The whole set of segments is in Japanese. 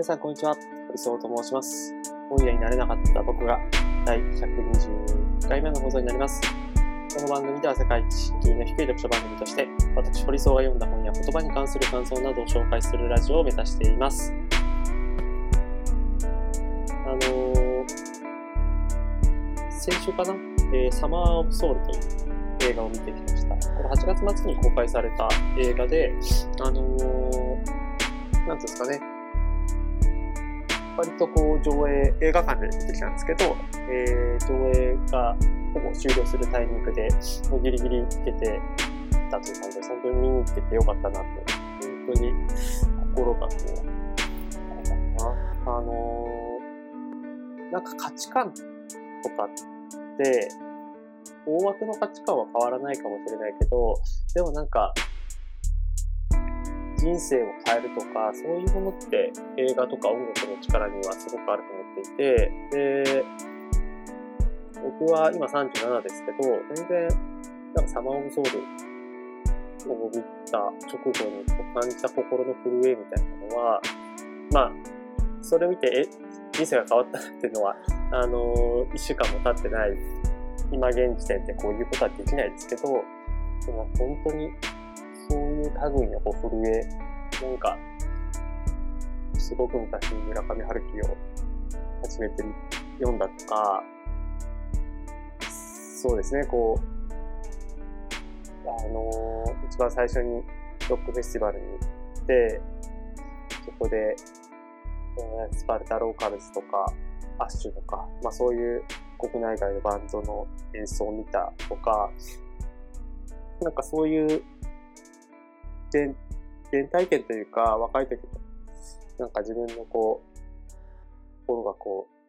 皆さん、こんにちは。堀総と申します。本屋になれなかった僕が第120回目の放送になります。この番組では世界一敷居の低い読書番組として、私、堀総が読んだ本や言葉に関する感想などを紹介するラジオを目指しています。あのー、先週かな、えーサマー・オブ・ソウルという映画を見てきました。これ8月末に公開された映画で、あのー、なんていうんですかね、割とこう上映、映画館で見てきたんですけど、えー、上映がほぼ終了するタイミングで、ギリギリ行けてたという感じで、本当に見に行っててよかったなと、本当に心がこう、なんだろうな、あのー、なんか価値観とかって、大枠の価値観は変わらないかもしれないけど、でもなんか、人生を変えるとか、そういうものって映画とか音楽の力にはすごくあると思っていて、で、僕は今37ですけど、全然、なんかサマーオブソウルを見た直後に感じた心の震えみたいなのは、まあ、それを見て、え、人生が変わったっていうのは、あの、一週間も経ってない、今現時点でこういうことはできないですけど、でも本当にいう類のこう震え、なんか、すごく昔に村上春樹を初めて読んだとか、そうですね、こう、あのー一番最初にロックフェスティバルに行って、そこで、えースパルタローカルズとか、アッシュとか、まあそういう国内外のバンドの演奏を見たとか、なんかそういう原原体験というか、若い時の、なんか自分のこう、心がこう、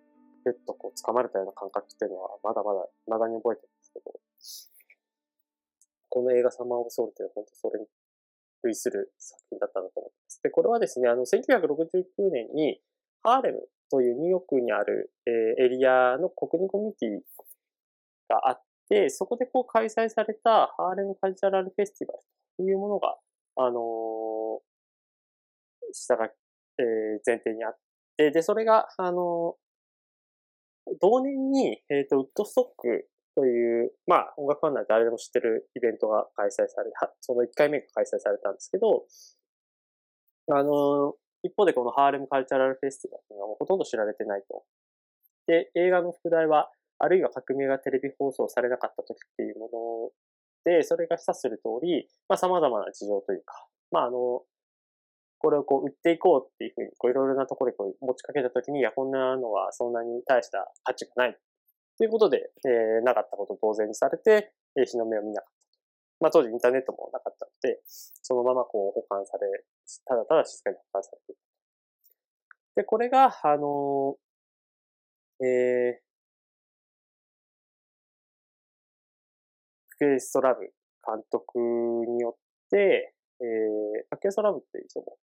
ぐっとこう掴まれたような感覚っていうのは、まだまだ、まだに覚えてるんですけど、この映画サマーオブソウルっていうのは本当それに類する作品だったなと思います。で、これはですね、あの、1969年に、ハーレムというニューヨークにある、えーエリアの国民コミュニティがあって、そこでこう開催されたハーレムカルチャラルフェスティバルというものが、あのー下が、えー前提にあって、で、それが、あの同年に、えっ、と、ウッドストックという、まあ、音楽ファンなら誰でも知ってるイベントが開催され、その1回目が開催されたんですけど、あの一方でこのハーレムカルチャラルフェスティバルはもうほとんど知られてないと。で、映画の副題は、あるいは革命がテレビ放送されなかった時っていうもので、それが示唆する通り、まあ様々な事情というか、まああの、これをこう売っていこうっていうふうに、こういろいろなところにこう持ちかけた時に、いや、こんなのはそんなに大した価値がない。ということで、えーなかったことを当然にされて、えー日の目を見なかった。まあ当時インターネットもなかったので、そのままこう保管され、ただただ静かに保管されていた。で、これが、あのーえー、クエストラブ監督によって、えー、クエストラブっていう人も、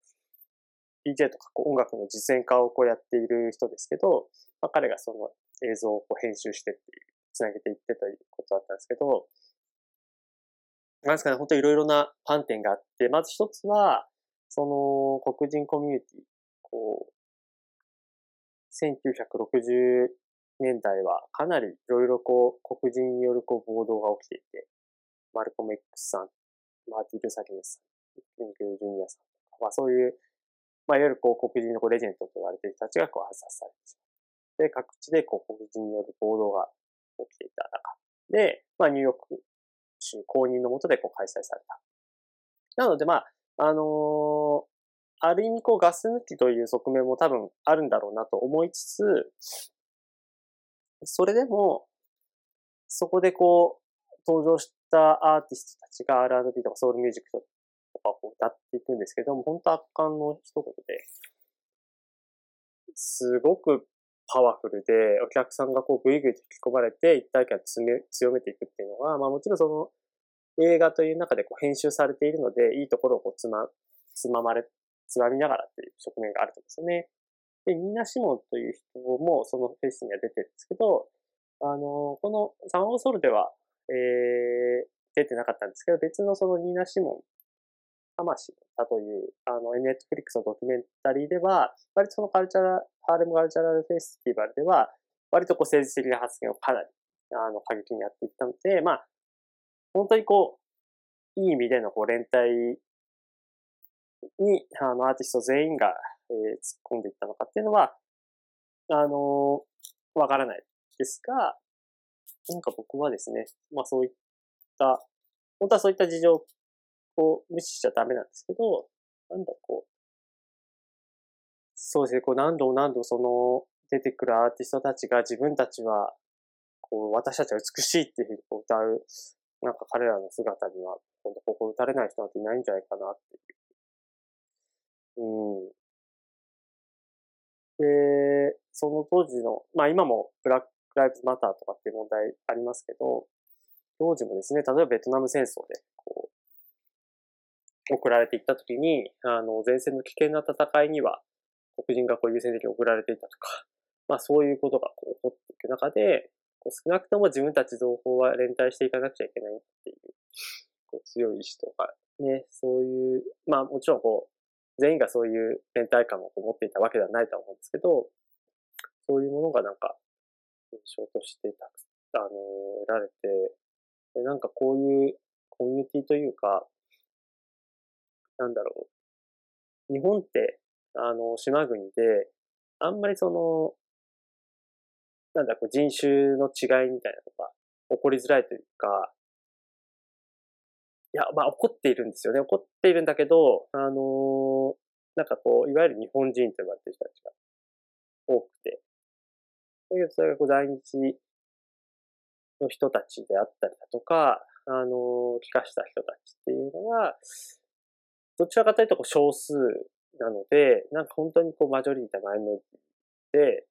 DJ とかこう音楽の実践家をこうやっている人ですけど、まあ、彼がその映像をこう編集してっていう、つなげていってということだったんですけど、なんですかね、本当いろいろな観点があって、まず一つは、その黒人コミュニティ、こう、1960年代はかなりいろいろこう、黒人によるこう暴動が起きていて、マルコム X さん、マーティ・ルサ・キングスさん、キング・ジュニアさんとか、まあそういう、まあいわゆるこう黒人のこうレジェンドと言われている人たちがこう暗殺されてしまう。で、各地でこう黒人による暴動が起きていた中で、まあニューヨーク州公認のもとでこう開催された。なのでまあ、あのーある意味こうガス抜きという側面も多分あるんだろうなと思いつつ、それでも、そこでこう、登場したアーティストたちが R&B とかソウルミュージックとかこう歌っていくんですけども、本当圧巻の一言で、すごくパワフルで、お客さんがこうグイグイと引き込まれて一体感を強め強めていくっていうのが、まあもちろんその映画という中でこう編集されているので、いいところをこうつま、つままれ、つまみながらっていう側面があると思うんですよね。で、ニーナ・シモンという人もそのフェスには出てるんですけど、あの、このサマーソルでは、えー、出てなかったんですけど、別のそのニーナ・シモン魂だという、あの、ネットフリックスのドキュメンタリーでは、割とそのカルチャラ、ハーレムカルチャラルフェスティバルでは、割とこう政治的な発言をかなり、あの、過激にやっていったので、まあ、本当にこう、いい意味でのこう連帯に、あの、アーティスト全員が、えー、突っ込んでいったのかっていうのは、あのー、わからないですが、なんか僕はですね、まあそういった、本当はそういった事情を無視しちゃダメなんですけど、なんだこう、そうですね、こう何度も何度もその出てくるアーティストたちが自分たちは、こう私たちは美しいっていうふうにこう歌う、なんか彼らの姿には、本当ここ打たれない人なんていないんじゃないかなっていううん。で、その当時の、まあ今もブラックライブズマターとかっていう問題ありますけど、当時もですね、例えばベトナム戦争で、こう、送られていった時に、あの、前線の危険な戦いには、黒人がこう優先的に送られていたとか、まあそういうことがこう起こっていく中で、こう少なくとも自分たち同胞は連帯していかなくちゃいけないっていう、こう強い意志とか、ね、そういう、まあもちろんこう、全員がそういう連帯感を持っていたわけではないと思うんですけど、そういうものがなんか、印象としてたくあの、得られて、なんかこういうコミュニティというか、なんだろう。日本って、あの、島国で、あんまりその、なんだ、こう人種の違いみたいなのが起こりづらいというか、いや、まあ怒っているんですよね。怒っているんだけど、あのー、なんかこう、いわゆる日本人と呼ばれてる人たちが多くて。だけど、それがこう在日の人たちであったりだとか、あのー、帰化した人たちっていうのは、どちらかというとこう少数なので、なんか本当にこうマジョリティマイノリティで、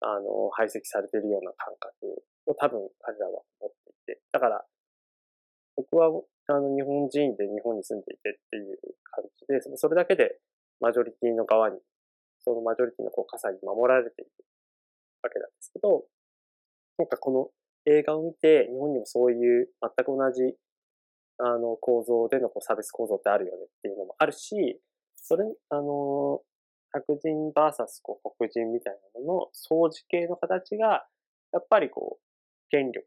あの、排斥されているような感覚を多分彼らは持っていて。だから、僕はあの、日本人で日本に住んでいてっていう感じで、それだけでマジョリティの側に、そのマジョリティのこう傘に守られているわけなんですけど、なんかこの映画を見て、日本にもそういう全く同じ、あの、構造でのこう差別構造ってあるよねっていうのもあるし、それ、あの、白人バーサスこう黒人みたいなのの相似系の形が、やっぱりこう、権力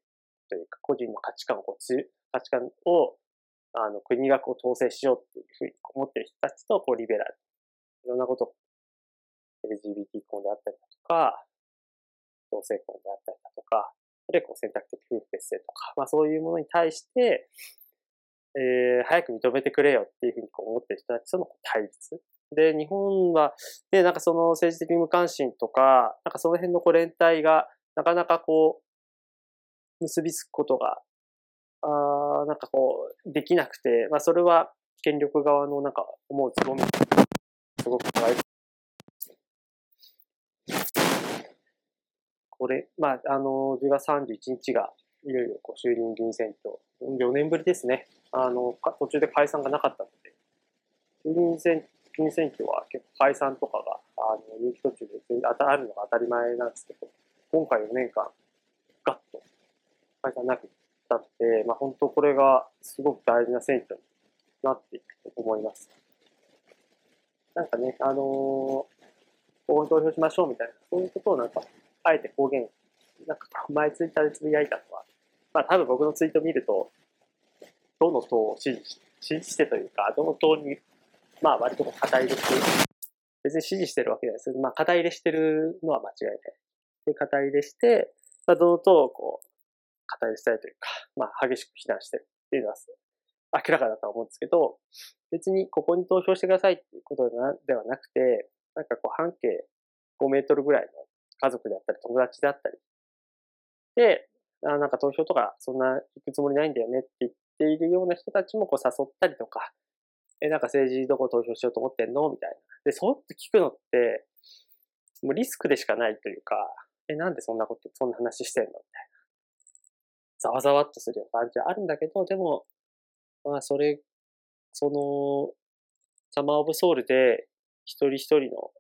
というか個人の価値観をこう価値観をあの、国がこう統制しようっていうふうに思ってる人たちと、こう、リベラル。いろんなこと、LGBT 婚であったりだとか、同性婚であったりだとか、あるいはこう選択的夫婦別姓とか、まあそういうものに対して、えー、早く認めてくれよっていうふうにこう思ってる人たちとの対立。で、日本は、ね、なんかその政治的無関心とか、なんかその辺のこう連帯が、なかなかこう、結びつくことがあなんかこう、できなくて、まあそれは権力側のなんか思うつぼみ、すごく怖い。これ、まああの、10月31日がいよいよこう衆議院議員選挙、4年ぶりですね。あの、途中で解散がなかったので、衆議院選議員選挙は結構解散とかが、あの、人気途中であるのが当たり前なんですけど、今回4年間、ガッと解散なくたって、まあ、本当これがすごく大事な選挙になっていくと思います。なんかね、あのー、こう投票しましょうみたいな、そういうことをなんか、あえて公言、なんか前ツイッターでつぶやいたのは、まあ多分僕のツイート見ると、どの党を支持し支持してというか、どの党に、まあ割と肩入れして、別に支持してるわけじゃないですけど、まあ肩入れしてるのは間違いない。で、肩入れして、まあ、どの党をこう、語りしたいというか、まあ、激しく非難してるっていうのは明らかだとは思うんですけど、別にここに投票してくださいっていうことではなくて、なんかこう半径5メートルぐらいの家族であったり友達であったり、で、あなんか投票とかそんな行くつもりないんだよねって言っているような人たちもこう誘ったりとか、え、なんか政治どこ投票しようと思ってんのみたいな。で、そうって聞くのって、もうリスクでしかないというか、え、なんでそんなこと、そんな話してんの。ざわざわっとするような感じはあるんだけど、でも、まあ、それ、その、サマーオブソウルで、一人一人の、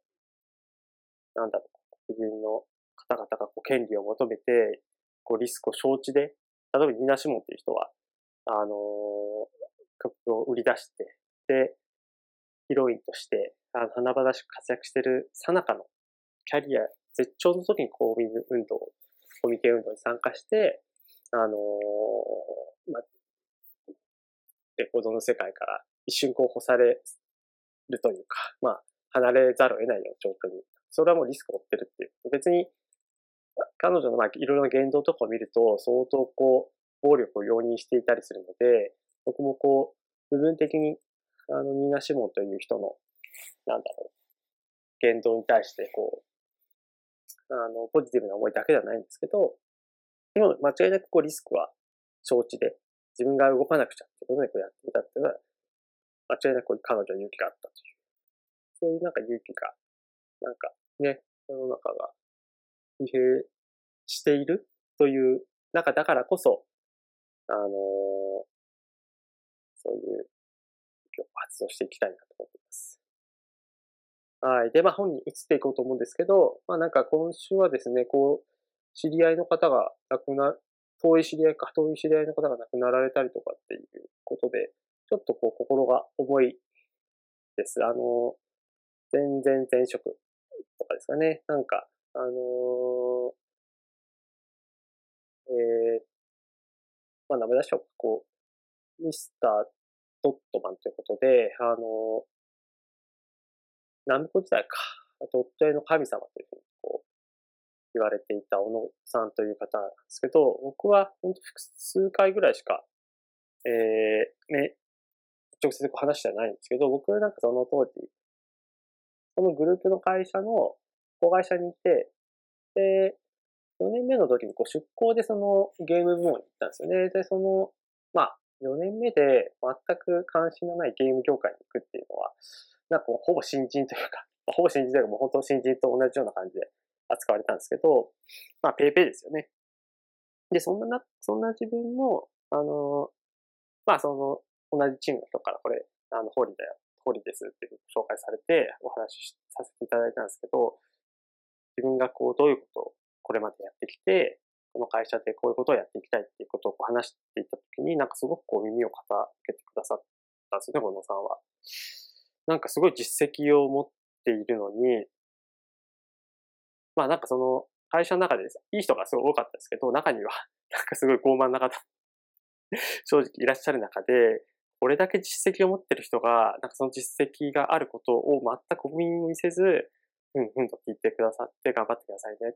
なんだろう、黒人の方々がこう権利を求めて、こうリスクを承知で、例えばニナ・シモンっていう人は、あのー、曲を売り出して、で、ヒロインとして、あの、華々しく活躍してるさなかのキャリア絶頂の時に公民運動、コミケ運動に参加して、あのー、まレコードの世界から一瞬こう干されるというか、まあ、離れざるを得ないような状況に、それはもうリスクを負ってるっていう。別に、彼女のまあいろいろな言動とかを見ると、相当こう、暴力を容認していたりするので、僕もこう、部分的に、あの、ニーナ・シモンという人の、なんだろう、言動に対して、こう、あの、ポジティブな思いだけではないんですけど、でも間違いなくこうリスクは承知で、自分が動かなくちゃってことでこうやってみたっていうのは、間違いなく彼女に勇気があったという。そういうなんか勇気が、なんかね、世の中が疲弊しているという中だからこそ、あのー、そういう発動していきたいなと思っています。はい。で、まあ本に移っていこうと思うんですけど、まあなんか今週はですね、こう、知り合いの方が亡くな、遠い知り合いか、遠い知り合いの方が亡くなられたりとかっていうことで、ちょっとこう心が重いです。あの、全然前職とかですかね。なんか、あのー、えー、まあ名前出しょう。こう、ミスタードットマンということで、あのー、ナムコ時代か。ドット絵の神様というふうに、言われていた小野さんという方なんですけど、僕は本当複数回ぐらいしか、えー、ね、直接話してないんですけど、僕はなんかその当時、そのグループの会社の子会社にいて、で、4年目の時にこう出向でそのゲーム部門に行ったんですよね。で、その、まあ、4年目で全く関心のないゲーム業界に行くっていうのは、なんかほぼ新人というか、ほぼ新人というかもう本当新人と同じような感じで扱われたんですけど、まあ、ペイペイですよね。で、そんなな、そんな自分も、あの、まあ、その、同じチームの人からこれ、あの、ホーリーだよ、ホーリーですって紹介されてお話しさせていただいたんですけど、自分がこう、どういうことをこれまでやってきて、この会社でこういうことをやっていきたいっていうことを話していたときに、なんかすごくこう耳を傾けてくださったんですよね、小野さんは。なんかすごい実績を持っているのに、まあなんかその会社の中でいい人がすごい多かったですけど、中には なんかすごい傲慢な方 正直いらっしゃる中で、これだけ実績を持ってる人が、なんかその実績があることを全く国民に見せず、うんうんと聞いてくださって頑張ってくださいね。言っ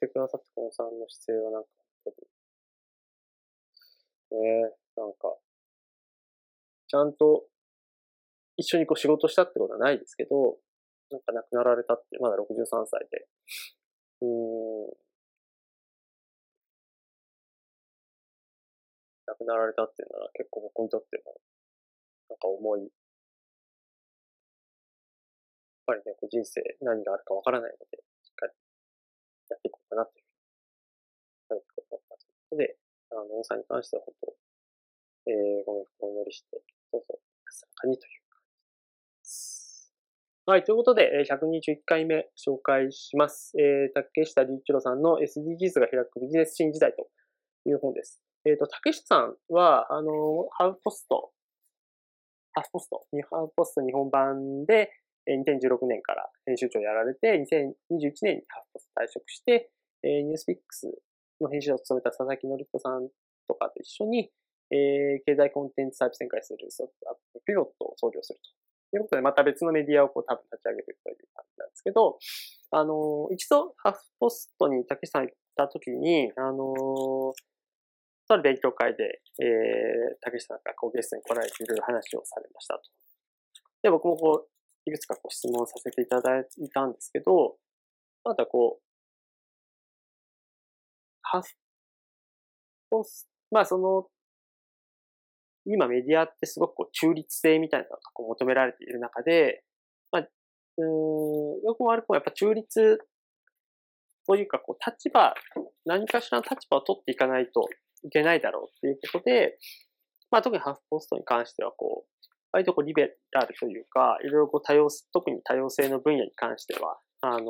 てくださったこのさんの姿勢はなんか本当に、ねなんか、ちゃんと一緒にこう仕事したってことはないですけど、なんか亡くなられたって、まだ63歳で、うん、亡くなられたっていうのは結構僕にとっても、なんか重い。やっぱりね、こう人生何があるかわからないので、しっかりやっていこうかなというふうに、思ったので、あの、さんに関しては本当、えー、ご冥福をお祈りして、どうぞ安らかにという。はい、ということで、121回目紹介します。えー、竹下隆一郎さんの SDGs が開くビジネス新時代という本です。えっ、ー、と、竹下さんは、あの、ハウポスト、ハウポスト、ハウポスト日本版で、2016年から編集長やられて、2021年にハウポスト退職して、えニュースピックスの編集を務めた佐々木則彦さんとかと一緒に、えー、経済コンテンツサービス展開するソフトアップピロットを創業すると。ということで、また別のメディアをこう多分立ち上げるという感じなんですけど、あの、一度ハフポストに竹下さん行った時に、あの、とあ勉強会で、えー、竹下さんがこうゲストに来られていろいろ話をされましたと。で、僕もこう、いくつかこう質問させていただいたんですけど、またこう、ハフポスト、まあその、今メディアってすごくこう中立性みたいなのがこう求められている中で、まあ、うん、よくも悪くもやっぱ中立というかこう立場、何かしらの立場を取っていかないといけないだろうっていうことで、まあ特にハーフポストに関してはこう、割とこうリベラルというか、いろいろこう多様、特に多様性の分野に関しては、あの、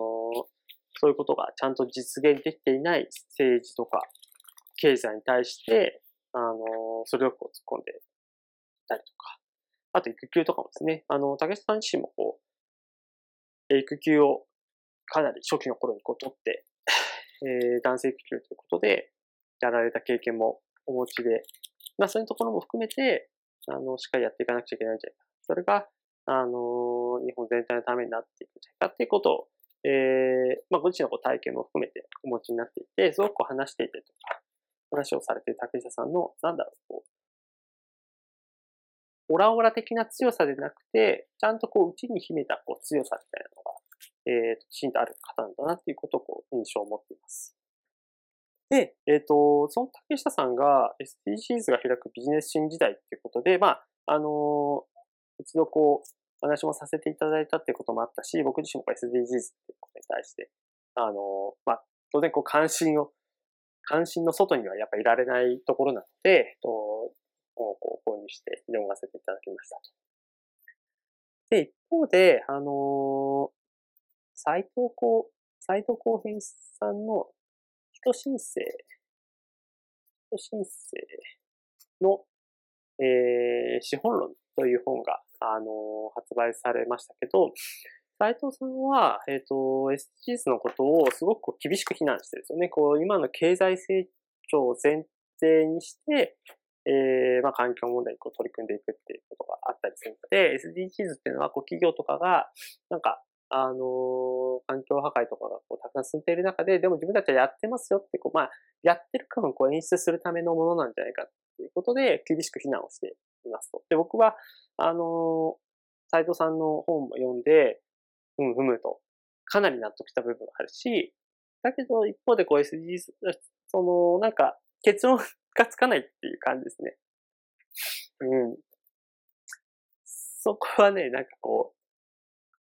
そういうことがちゃんと実現できていない政治とか経済に対して、あの、それをこう突っ込んでいたりとか、あと育休とかもですね、あの、竹下さん自身もこう、育休をかなり初期の頃にこう取って、えー、男性育休ということで、やられた経験もお持ちで、まあそういうところも含めて、あの、しっかりやっていかなくちゃいけないんじゃないか。それが、あの日本全体のためになっていくんじゃないかっていうことを、えー、まあご自身のこう体験も含めてお持ちになっていて、すごくこう話していてとか、話をされている竹下さんの、なんだろう、こう、オラオラ的な強さでなくて、ちゃんとこう、内に秘めたこう強さみたいなのが、えー、きちんとある方なんだなっていうことをこう、印象を持っています。で、えっ、ー、と、その竹下さんが SDGs が開くビジネス新時代っていうことで、まあ、あのー、一度こう、話もさせていただいたっていうこともあったし、僕自身も SDGs っていうことに対して、あのー、まあ、当然こう関心を、関心の外にはやっぱいられないところなので、えっと、をこう購入して読ませていただきましたで、一方で、あの斎藤こ斎藤浩平さんの人申請、人申請の、えー、資本論という本が、あのー、発売されましたけど、斉藤さんは、えっ、ー、と、SDGs のことをすごく厳しく非難してるんですよね。こう、今の経済成長を前提にして、えー、まあ、環境問題にこう取り組んでいくっていうことがあったりするので、SDGs っていうのは、こう、企業とかが、なんか、あの、環境破壊とかがこうたくさん進んでいる中で、でも自分たちはやってますよって、こう、まあ、やってる感をこう演出するためのものなんじゃないかっていうことで、厳しく非難をしていますと。で、僕は、あのー、斉藤さんの本も読んで、うん、ふむと、かなり納得した部分があるし、だけど一方でこう SDGs、その、なんか、結論 がつかないっていう感じですね。うん。そこはね、なんかこ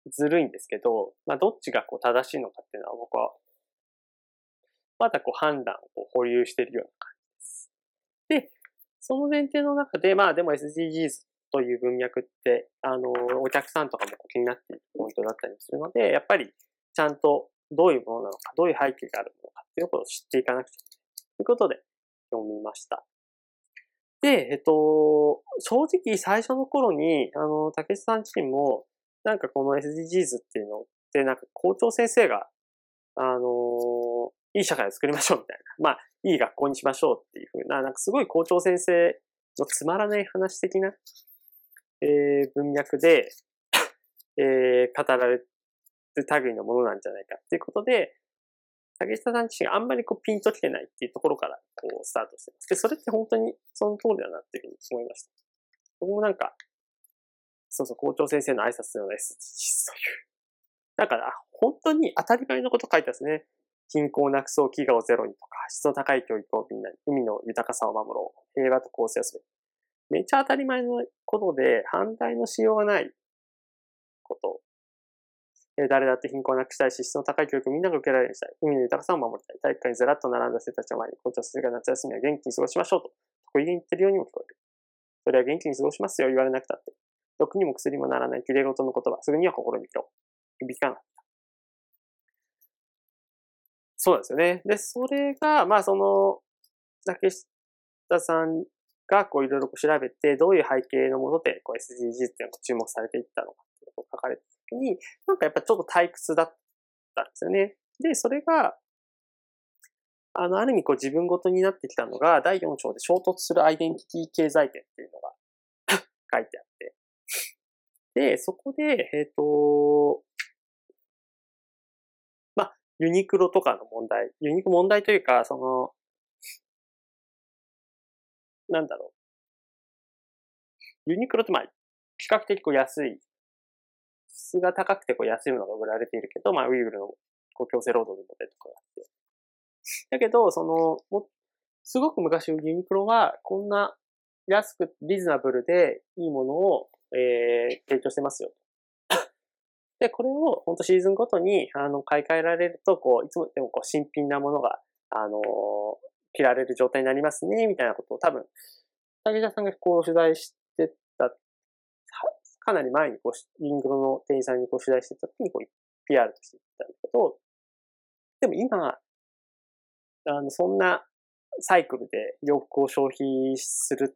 う、ずるいんですけど、まあ、どっちがこう正しいのかっていうのは僕は、まだこう判断を保留しているような感じです。で、その前提の中で、まあでも SDGs という文脈って、あの、お客さんとかも気になっているポイントだったりするので、やっぱりちゃんとどういうものなのか、どういう背景があるのかっていうことを知っていかなくちゃいけない。ということで、読みました。で、えっと、正直最初の頃に、あの、竹内さん自身も、なんかこの SDGs っていうのって、なんか校長先生が、あの、いい社会を作りましょうみたいな。まあ、いい学校にしましょうっていうふうな、なんかすごい校長先生のつまらない話的な、えー、文脈で、えー、語られる類のものなんじゃないかっていうことで、竹下さん自身があんまりこうピンときてないっていうところからこうスタートしてます。で、それって本当にその通りだなっていうふうに思いました。僕もなんか、そうそう、校長先生の挨拶のような SDGs という。だから、本当に当たり前のこと書いてますね。貧困をなくそう飢餓をゼロにとか、質の高い教育をみんなに、海の豊かさを守ろう、平和と公正をする。めっちゃ当たり前のことで、反対のしようがないこと誰だって貧困をなくしたいし、質の高い教育をみんなが受けられるようにしたい。海の豊かさを守りたい。体育館にずらっと並んだ生徒たちを前に、校長先生が夏休みは元気に過ごしましょうと、得意げに言ってるようにも聞こえる。それは元気に過ごしますよ、言われなくたって。毒にも薬にもならない綺麗事の言葉、すぐには心に広。響かなかった。そうですよね。で、それが、まあその、竹下さんがこういろいろ調べて、どういう背景のものでこう SDGs っていうのが注目されていったのかってことを書かれて時に、なんかやっぱちょっと退屈だったんですよね。で、それが、あの、ある意味こう自分ごとになってきたのが、第4章で衝突するアイデンティティ経済圏っていうのが 書いてあって。で、そこで、えっ、ー、と、まあ、ユニクロとかの問題、ユニクロ問題というか、その、なんだろう。ユニクロってまあ、比較的こう安い質が高くてこう安いものが売られているけど、まあ、ウイグルのこう強制労働の問題とかがあって。だけど、その、もすごく昔ユニクロは、こんな安く、リーズナブルでいいものを、えー、提供してますよ。で、これを本当シーズンごとに、あの、買い替えられると、こう、いつもでもこう、新品なものが、あのー、着られる状態になりますね、みたいなことを多分、竹田さんがこう取材してたかなり前にこう、リングロの店員さんにこう取材してた時にこう、PR として言ったんだけど、でも今、あの、そんなサイクルで洋服を消費するっ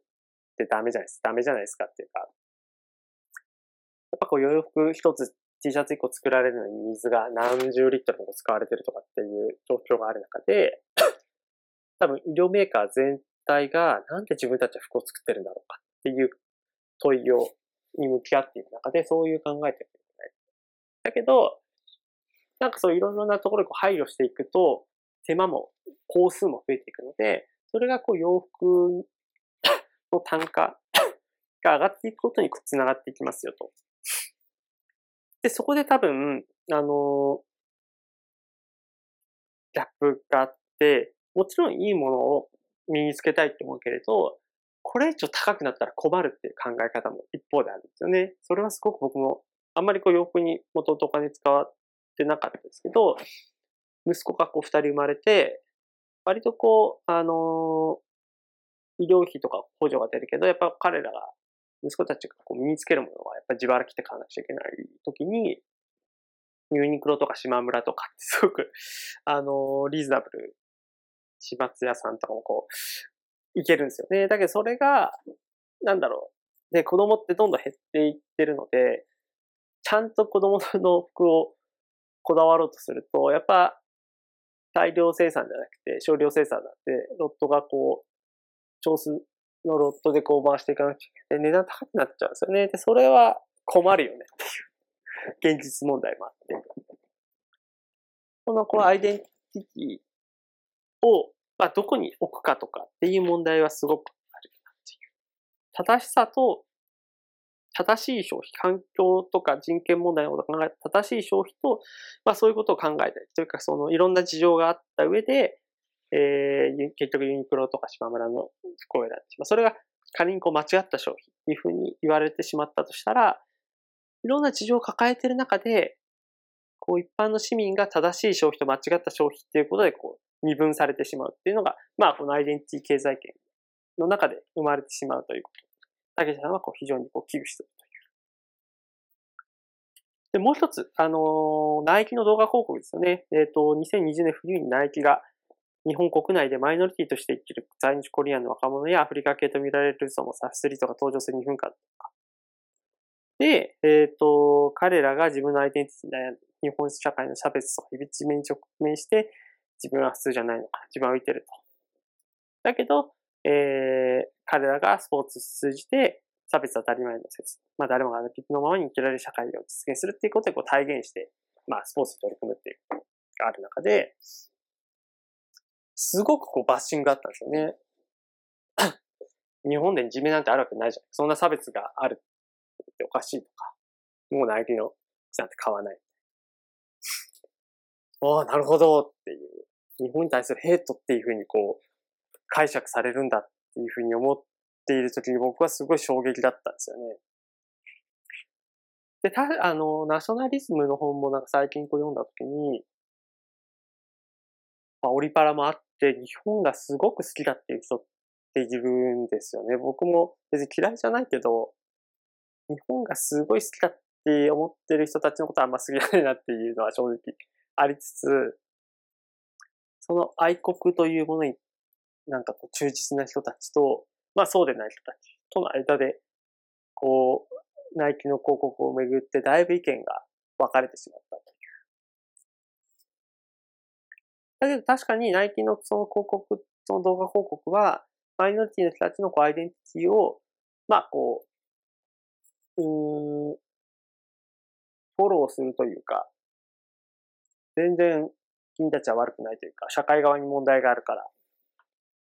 てダメじゃないですか。ダメじゃないですかっていうか、やっぱこう洋服一つ T シャツ一個作られるのに水が何十リットルも使われてるとかっていう状況がある中で、多分医療メーカー全体がなんで自分たちは服を作ってるんだろうかっていう問いを、に向き合っている中でそういう考えてるない。だけど、なんかそういろいろなところに配慮していくと、手間も、工数も増えていくので、それがこう洋服の単価 が上がっていくことにつながっていきますよと。で、そこで多分、あの、ギャップがあって、もちろんいいものを身につけたいって思うけれど、これ以上高くなったら困るっていう考え方も一方であるんですよね。それはすごく僕も、あんまりこう洋服に元々お金使ってなかったですけど、息子がこう二人生まれて、割とこう、あのー、医療費とか補助が出るけど、やっぱ彼らが息子たちがこう身につけるものはやっぱ自腹切って買わなくちゃいけない時に、ユニクロとか島村とかってすごく、あの、リーズナブル、始末屋さんとかもこう、いけるんですよね。だけどそれが、なんだろう。で、子供ってどんどん減っていってるので、ちゃんと子供の服をこだわろうとすると、やっぱ大量生産じゃなくて少量生産なんで、ロットがこう、調数のロットでこう回していかなきゃいけない。値段高くなっちゃうんですよね。で、それは困るよねっていう現実問題もあって。このこのアイデンティティを、まあ、どこに置くかとかっていう問題はすごくあるなっていう。正しさと、正しい消費、環境とか人権問題のことを考えた正しい消費と、まあそういうことを考えたり、というかそのいろんな事情があった上で、えー、結局ユニクロとか島村の服を選んでしまう。それが仮にこう間違った商品というふうに言われてしまったとしたら、いろんな事情を抱えている中で、こう一般の市民が正しい消費と間違った消費っていうことでこう二分されてしまうっていうのが、まあこのアイデンティティ経済圏の中で生まれてしまうということ。竹下さんはこう非常にこう危惧しているという。で、もう一つ、あのー、ナイキの動画広告ですよね。えっ、ー、と、2020年冬にナイキが日本国内でマイノリティとして生きる在日コリアンの若者やアフリカ系と見られる人もサスリートが登場する2分間とか。で、えっ、ー、と、彼らが自分のアイデンティティに悩んで、日本社会の差別とかいびちめに直面して、自分は普通じゃないのか、自分は浮いてると。だけど、えー、彼らがスポーツを通じて、差別当たり前の説。まあ誰もがピピのままに生きられる社会を実現するっていうことでこう体現して、まあスポーツに取り組むっていうことがある中で、すごくこうバッシングがあったんですよね。日本でいじめなんてあるわけないじゃん。そんな差別があるっておかしいとか。もうナイキのなんて買わない。ああ、なるほどっていう。日本に対するヘイトっていうふうにこう、解釈されるんだっていうふうに思っているときに僕はすごい衝撃だったんですよね。で、た、あの、ナショナリズムの本もなんか最近こう読んだときに、まあ、オリパラもあって日本がすごく好きだっていう人っているんですよね。僕も別に嫌いじゃないけど、日本がすごい好きだって思ってる人たちのことはあんま好きじゃないなっていうのは正直ありつつ、その愛国というものになんかこう忠実な人たちと、まあそうでない人たちとの間で、こう、ナイキの広告をめぐってだいぶ意見が分かれてしまったという。だけど確かにナイキのその広告、その動画広告は、マイノリティの人たちのこうアイデンティティを、まあこう、うん、フォローするというか、全然君たちは悪くないというか、社会側に問題があるから、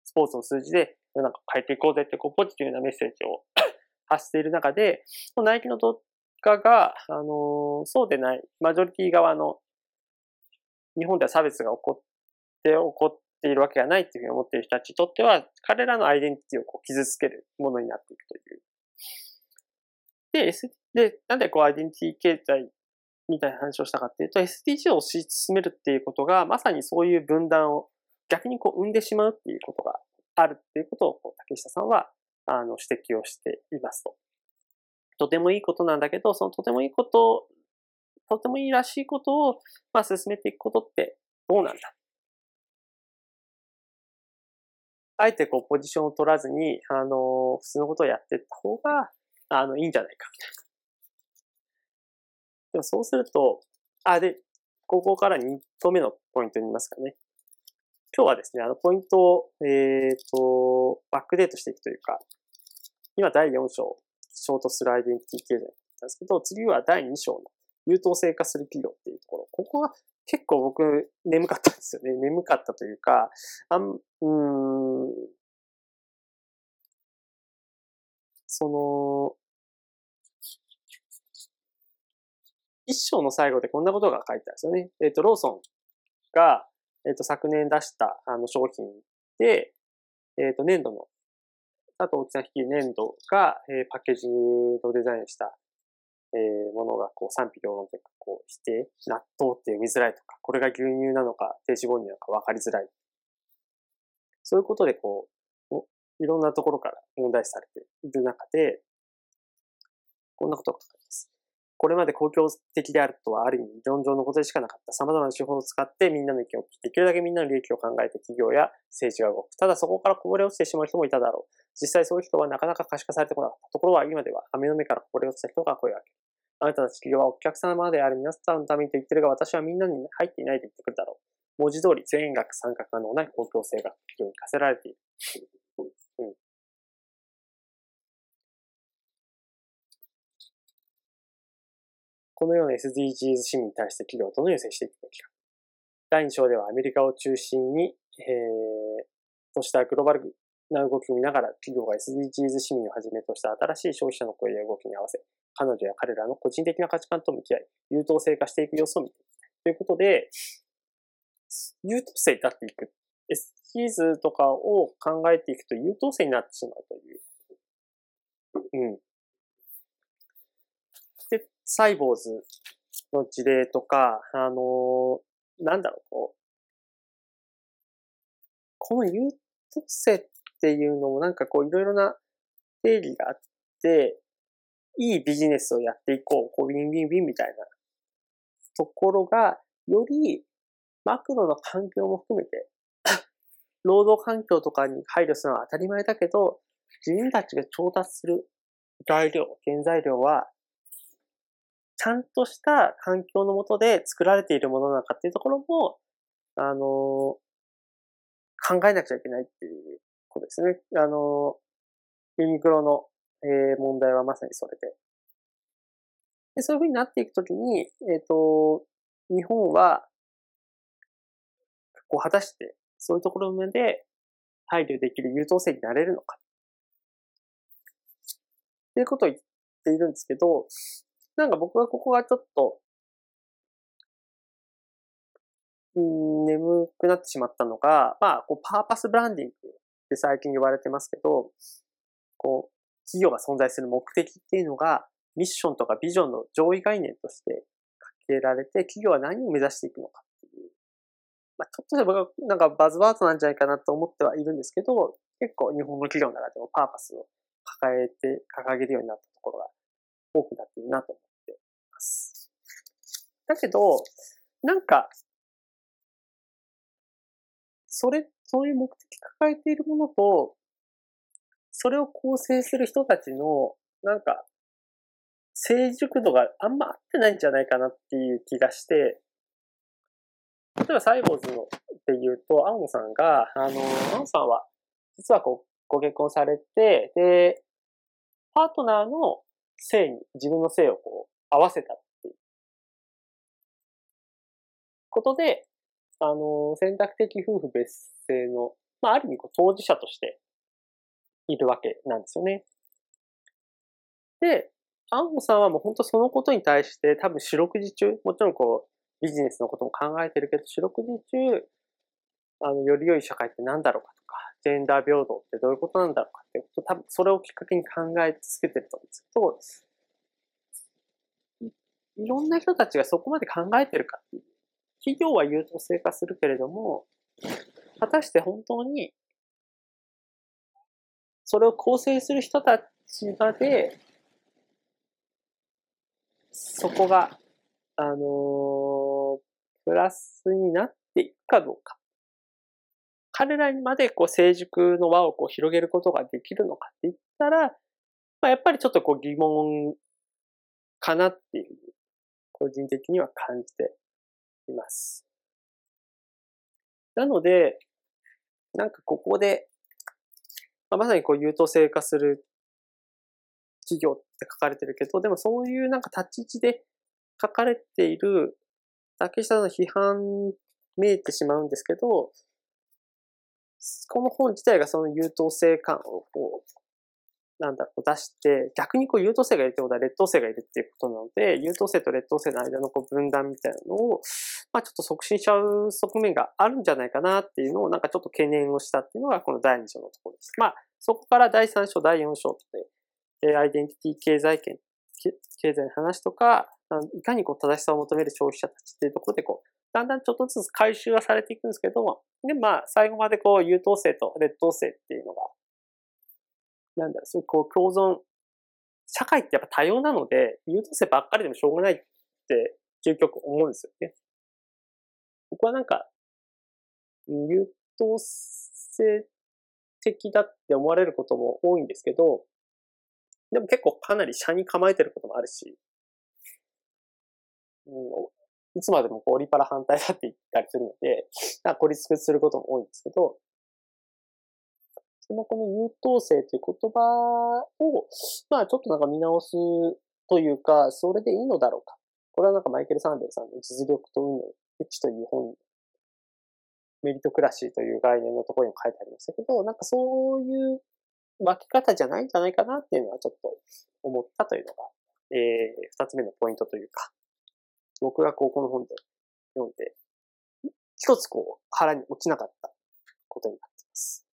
スポーツの数字で世の中変えていこうぜってこうポジティブなメッセージを 発している中で、ナイキの動画が、あのー、そうでない、マジョリティ側の日本では差別が起こって起こっているわけがないっていうふうに思っている人たちにとっては、彼らのアイデンティティをこう傷つけるものになっていくという。で、S、で、なんでこうアイデンティティ経済みたいな話をしたかっていうと、SDG を推し進めるっていうことが、まさにそういう分断を逆にこう生んでしまうっていうことがあるっていうことを、こう竹下さんは、あの、指摘をしていますと。とてもいいことなんだけど、そのとてもいいこと、とてもいいらしいことを、まあ、進めていくことってどうなんだ？あえてこう、ポジションを取らずに、あの、普通のことをやっていった方が、あの、いいんじゃないか、みたいな。でもそうすると、あ、で、ここから2個目のポイントに言いますかね。今日はですね、あの、ポイントを、えっ、ー、と、バックデートしていくというか、今第4章、ショートするアイデンティティ形状だったんですけど、次は第2章の優等生化する企業っていうところ。ここは結構僕、眠かったんですよね。眠かったというか、あん、うん、その、一章の最後でこんなことが書いてあるんですよね。えっ、ー、と、ローソンが、えっ、ー、と、昨年出したあの商品で、えっ、ー、と、粘土の、佐藤さん率いる粘土が、えー、パッケージをデザインした、えー、ものがこう賛否両論というか、こう、否定、納豆って読みづらいとか、これが牛乳なのか、低脂肪乳なのか分かりづらい。そういうことでこう、いろんなところから問題視されている中で、こんなことが書かれます。これまで公共的であるとはある意味理論上のことでしかなかった様々な手法を使ってみんなの意見を聞き、できるだけみんなの利益を考えて企業や政治が動く。ただそこからこぼれ落ちてしまう人もいただろう。実際そういう人はなかなか可視化されてこなかった。ところは今では雨の目からこぼれ落ちた人が声を上げる。あなたたち企業はお客様である皆さんのためにと言ってるが私はみんなに入っていないと言ってくるだろう。文字通り全額参加可能な公共性が企業に課せられている。うんこのような SDGs 市民に対して企業とどのように接していくべきか。第2章ではアメリカを中心に、えー、としたグローバルな動きを見ながら企業が SDGs 市民をはじめとした新しい消費者の声や動きに合わせ、彼女や彼らの個人的な価値観と向き合い、優等生化していく様子を見ていきたい。ということで、優等生になっていく。SDGs とかを考えていくと優等生になってしまうという。うん。サイボウズの事例とか、あのー、なんだろう、こう、この優等生っていうのもなんかこういろいろな定義があって、いいビジネスをやっていこう、こう、ウィンウィンウィンみたいなところが、よりマクロの環境も含めて、労働環境とかに配慮するのは当たり前だけど、自分たちが調達する材料、原材料はちゃんとした環境のもとで作られているものなのかっていうところも、あの考えなくちゃいけないっていうことですね。あのユニクロの、えー、問題はまさにそれで。でそういうふうになっていくときに、えっ、ー、と、日本は、こう、果たして、そういうところまで配慮できる優等生になれるのか。っていうことを言っているんですけど、なんか僕はここがちょっと、うん、眠くなってしまったのが、まあ、こうパーパスブランディングって最近言われてますけど、こう、企業が存在する目的っていうのが、ミッションとかビジョンの上位概念としてかけられて、企業は何を目指していくのかっていう。まあ、ちょっと僕はなんかバズワードなんじゃないかなと思ってはいるんですけど、結構日本の企業の中でもパーパスを抱えて、掲げるようになったところが多くなっているなと思ます。だけど、なんか、それ、そういう目的抱えているものと、それを構成する人たちの、なんか、成熟度があんま合ってないんじゃないかなっていう気がして、例えばサイボーズのっていうと、青野さんが、あの、青野さんは、実はこう、ご結婚されて、で、パートナーの性に、自分の性をこう、合わせたっていうことで、あの、選択的夫婦別姓の、まあ、ある意味当事者としているわけなんですよね。で、アンホさんはもう本当そのことに対して多分四六時中、もちろんこうビジネスのことも考えてるけど、四六時中、あの、より良い社会って何だろうかとか、ジェンダー平等ってどういうことなんだろうかってこと多分それをきっかけに考え続けてると思うんですけど、いろんな人たちがそこまで考えてるかっていう。企業は優等生化するけれども、果たして本当に、それを構成する人たちまで、そこが、あのー、プラスになっていくかどうか。彼らにまでこう成熟の輪をこう広げることができるのかって言ったら、まあ、やっぱりちょっとこう疑問かなっていう個人的には感じています。なので、なんかここで、まあ、まさにこう優等生化する企業って書かれてるけど、でもそういうなんか立ち位置で書かれているだけしたの批判見えてしまうんですけど、この本自体がその優等生感を、なんだろう、出して、逆にこう優等生がいるってことは劣等生がいるっていうことなので、優等生と劣等生の間のこう分断みたいなのを、まあちょっと促進しちゃう側面があるんじゃないかなっていうのをなんかちょっと懸念をしたっていうのがこの第2章のところです。まあそこから第3章、第4章で、アイデンティティ経済圏、経済の話とか、いかにこう正しさを求める消費者たちっていうところでこう、だんだんちょっとずつ回収はされていくんですけど、で、まあ、最後までこう、優等生と劣等生っていうのが、なんだろう、そういうこう、共存、社会ってやっぱ多様なので、優等生ばっかりでもしょうがないって、究極思うんですよね。僕はなんか、優等生的だって思われることも多いんですけど、でも結構かなり車に構えてることもあるし、うん、いつまでもこうオリパラ反対だって言ったりするので、孤立することも多いんですけど、そのこの優等生という言葉を、まあちょっとなんか見直すというか、それでいいのだろうか。これはなんかマイケル・サンデルさんの実力と運の知という本メリトクラシーという概念のところにも書いてありましたけど、なんかそういう分け方じゃないんじゃないかなっていうのはちょっと思ったというのが、えー、二つ目のポイントというか、僕が高校の本で読んで、一つこう腹に落ちなかったことになっています。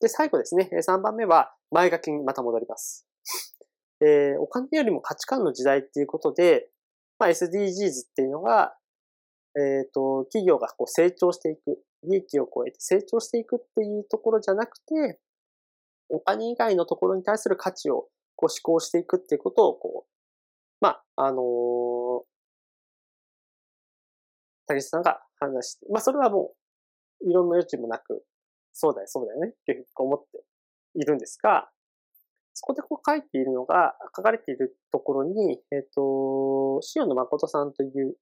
で、最後ですね、3番目は前書きにまた戻ります。えー、お金よりも価値観の時代っていうことで、まあ、SDGs っていうのが、えっ、ー、と、企業がこう成長していく、利益を超えて成長していくっていうところじゃなくて、お金以外のところに対する価値をこう思考していくっていうことを、こう、まあ、あのー、竹下さんが話して、まあそれはもう、いろんな余地もなく、そうだよ、そうだよね、っていうふうに思っているんですが、そこでこう書いているのが、書かれているところに、えっ、ー、と、塩野誠さんという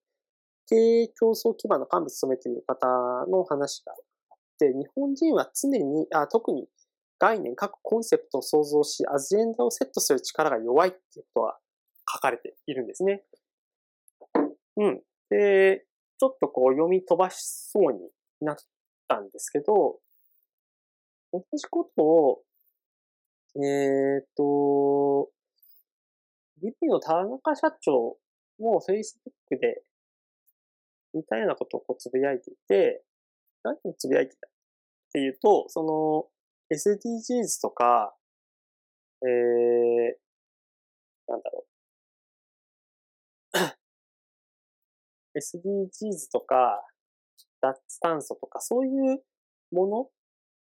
経営競争基盤の幹部を務めている方の話があって、日本人は常に、あ特に概念、各コンセプトを創造し、アジェンダをセットする力が弱いっていうことが書かれているんですね。うん。で、ちょっとこう読み飛ばしそうになったんですけど、同じことを、えっ、と、リピの田中社長も Facebook で似たようなことをこうつぶやいていて、何をつぶやいてたっていうと、その SDGs とか、えー、なんだろう。SDGs とか、脱炭素とか、そういうものっ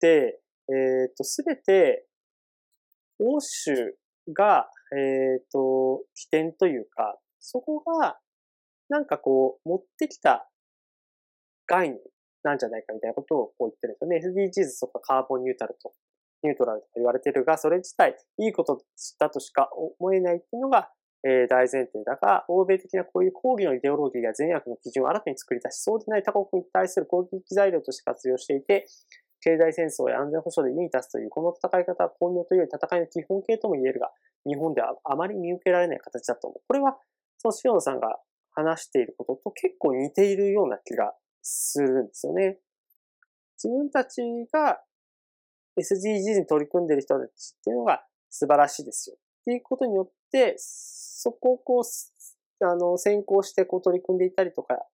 て、えっ、ー、と、すべて、欧州が、えっ、ー、と、起点というか、そこが、なんかこう、持ってきた概念なんじゃないかみたいなことをこう言ってるんですよね。SDGs とかカーボンニュートラルと、ニュートラルとか言われてるが、それ自体いいことだとしか思えないっていうのが、えー、大前提だが、欧米的なこういう抗議のイデオロギーや善悪の基準を新たに作り出し、そうでない他国に対する攻撃材料として活用していて、経済戦争や安全保障で優に立つという、この戦い方は巧妙というより戦いの基本形とも言えるが、日本ではあまり見受けられない形だと思う。これは、その塩野さんが話していることと結構似ているような気がするんですよね。自分たちが SDGs に取り組んでいる人たちっていうのが素晴らしいですよ。っていうことによって、そこをこう、あの、先行してこう取り組んでいたりとか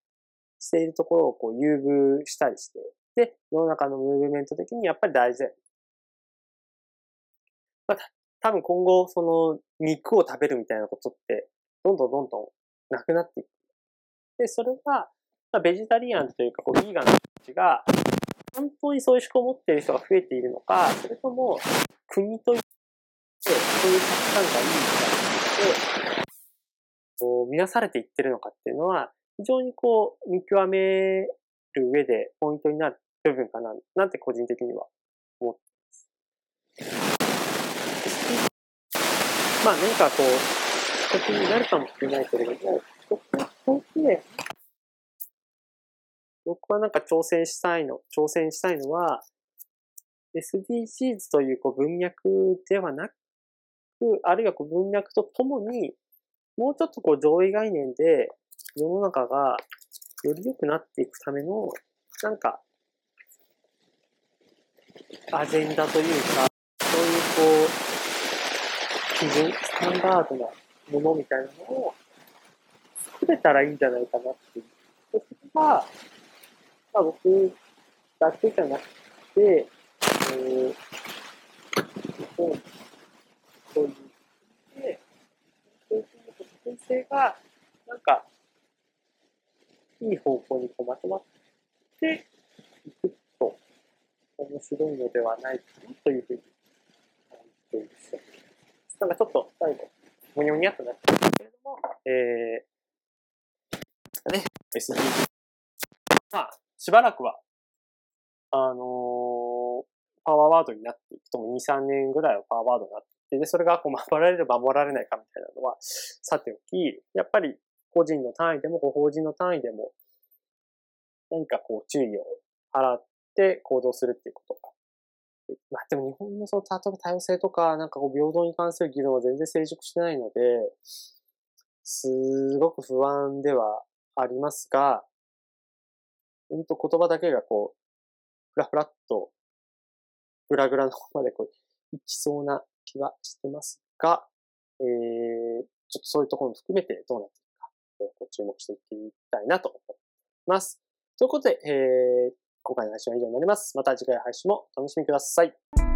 しているところをこう優遇したりして、で、世の中のムーブメント的にやっぱり大事だよ。まあ、多分今後、その肉を食べるみたいなことって、どんどんどんどんなくなっていく。で、それが、まあ、ベジタリアンというか、こう、ビーガンの人たちが、本当にそういう思考を持っている人が増えているのか、それとも、国といって、そういう価値観がいいみたいなこう、見なされていってるのかっていうのは、非常にこう、見極める上でポイントになる部分かな、なんて個人的には思ってます。まあ何かこう、形になるかもしれないけれども、僕はそれで、僕はなんか挑戦したいの、挑戦したいのは、SDGs というこう文脈ではなく、あるいはこう文脈とともに、もうちょっとこう上位概念で世の中がより良くなっていくための、なんか、アジェンダというか、そういうこう、基準、スタンダードなものみたいなのを作れたらいいんじゃないかなっていう。それが、まあ僕だけじゃなくて、えー、そうそういう、で、そういう特性が、なんか、いい方向にこうまとまっていく面白いのではないかなというふうに感じています。なんかちょっと最後、もにょもにゃっとなってますけれども、えー、ね、SDGs。まあ、しばらくは、あのー、パワーワードになっていくとも2、3年ぐらいはパワーワードになっていて、で、それがこう守られる守られないかみたいなのは、さておき、やっぱり個人の単位でも、ご法人の単位でも、何かこう注意を払って行動するっていうこと。まあでも日本のその、例えば多様性とか、なんかこう平等に関する議論は全然成熟してないので、すごく不安ではありますが、ほんと言葉だけがこう、ふらふらっと、ぐらぐらの方までこう、いきそうな気はしてますが、えー、ちょっとそういうところも含めてどうなってご注目していきたいなと思います。ということで、えー、今回の配信は以上になります。また次回配信もお楽しみください。